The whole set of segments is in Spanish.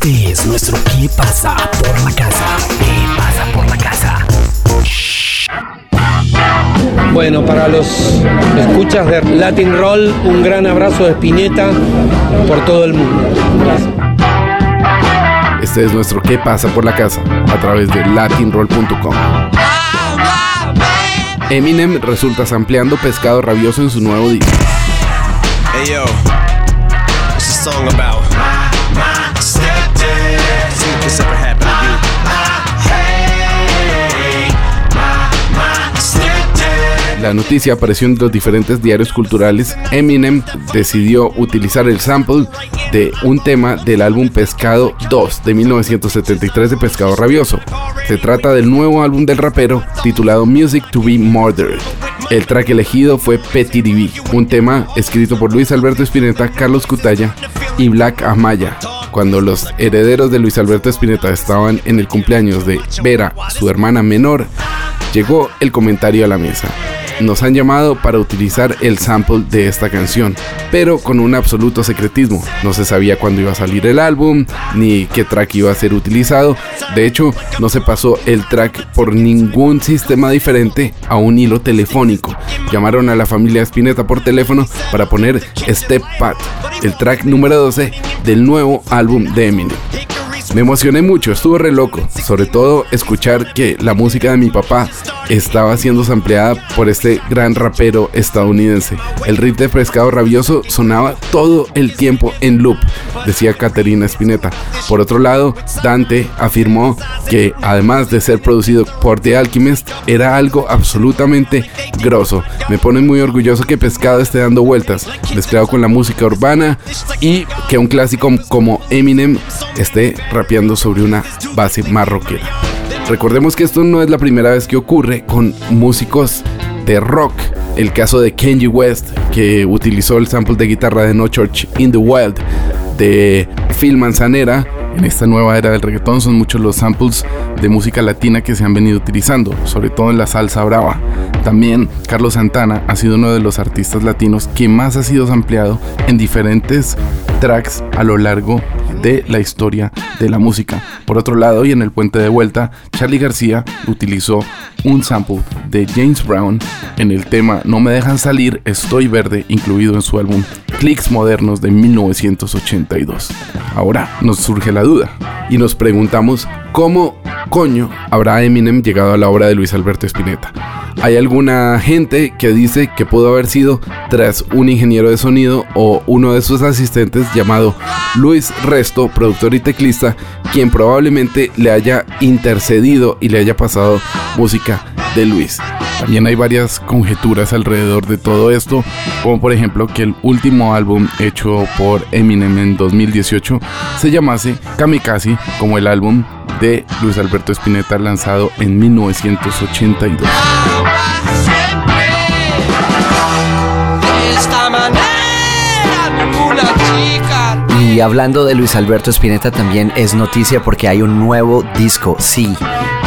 Este es nuestro ¿Qué pasa por la casa? ¿Qué pasa por la casa? Bueno, para los escuchas de Latin Roll, un gran abrazo de Spinetta por todo el mundo. Este es nuestro ¿Qué pasa por la casa? a través de latinroll.com. Eminem resulta sampleando pescado rabioso en su nuevo disco. Hey yo, La noticia apareció en los diferentes diarios culturales. Eminem decidió utilizar el sample de un tema del álbum Pescado 2 de 1973 de Pescado Rabioso. Se trata del nuevo álbum del rapero titulado Music to be Murdered. El track elegido fue Petty DB, un tema escrito por Luis Alberto Spinetta, Carlos Cutaya y Black Amaya. Cuando los herederos de Luis Alberto Spinetta estaban en el cumpleaños de Vera, su hermana menor, llegó el comentario a la mesa nos han llamado para utilizar el sample de esta canción, pero con un absoluto secretismo. No se sabía cuándo iba a salir el álbum, ni qué track iba a ser utilizado. De hecho, no se pasó el track por ningún sistema diferente a un hilo telefónico. Llamaron a la familia Spinetta por teléfono para poner Step Pat, el track número 12 del nuevo álbum de Eminem. Me emocioné mucho, estuvo re loco, sobre todo escuchar que la música de mi papá estaba siendo sampleada por este gran rapero estadounidense. El riff de Frescado Rabioso sonaba todo el tiempo en loop, decía Caterina Spinetta. Por otro lado, Dante afirmó que además de ser producido por The Alchemist, era algo absolutamente grosso. Me pone muy orgulloso que Pescado esté dando vueltas, mezclado con la música urbana y que un clásico como Eminem esté rapeando sobre una base marroquera. Recordemos que esto no es la primera vez que ocurre con músicos de rock. El caso de Kanye West, que utilizó el sample de guitarra de No Church in the Wild de Phil Manzanera. En esta nueva era del reggaetón son muchos los samples de música latina que se han venido utilizando, sobre todo en la salsa brava. También Carlos Santana ha sido uno de los artistas latinos que más ha sido sampleado en diferentes tracks a lo largo de la historia de la música. Por otro lado, y en el puente de vuelta, Charlie García utilizó un sample de James Brown en el tema No me dejan salir, estoy verde, incluido en su álbum Clicks Modernos de 1982. Ahora nos surge la duda y nos preguntamos cómo coño habrá Eminem llegado a la obra de Luis Alberto Spinetta. Hay alguna gente que dice que pudo haber sido tras un ingeniero de sonido o uno de sus asistentes llamado Luis Resto, productor y teclista, quien probablemente le haya intercedido y le haya pasado música de Luis. También hay varias conjeturas alrededor de todo esto, como por ejemplo que el último álbum hecho por Eminem en 2018 se llamase Kamikaze, como el álbum de Luis Alberto Spinetta lanzado en 1982. Y hablando de Luis Alberto Spinetta también es noticia porque hay un nuevo disco, sí,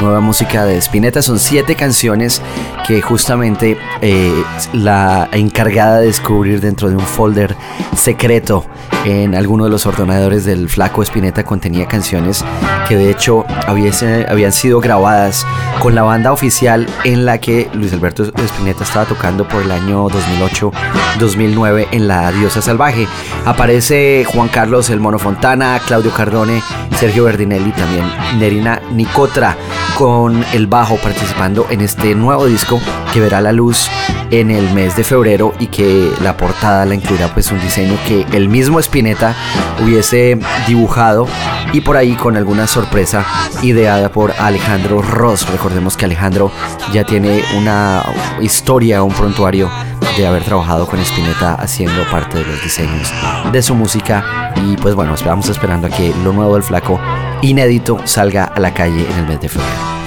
nueva música de Spinetta. Son siete canciones que justamente eh, la encargada de descubrir dentro de un folder secreto en alguno de los ordenadores del flaco Spinetta contenía canciones que de hecho habían sido grabadas con la banda oficial en la que Luis Alberto Spinetta estaba tocando por el año 2008-2009 en La Diosa Salvaje. Aparece Juan Carlos El Mono Fontana, Claudio Cardone, Sergio Verdinelli, también Nerina Nicotra con el bajo participando en este nuevo disco que verá la luz en el mes de febrero y que la portada la incluirá pues un diseño que el mismo Spinetta hubiese dibujado y por ahí con alguna sorpresa ideada por Alejandro Ross. Recordemos que Alejandro ya tiene una historia, un prontuario de haber trabajado con Spinetta haciendo parte de los diseños de su música y pues bueno, esperamos esperando a que lo nuevo del flaco inédito salga a la calle en el mes de febrero.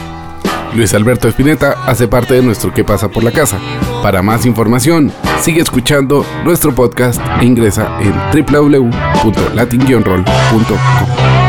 Luis Alberto Espineta hace parte de nuestro ¿Qué pasa por la casa? Para más información, sigue escuchando nuestro podcast e ingresa en www.latin-roll.com.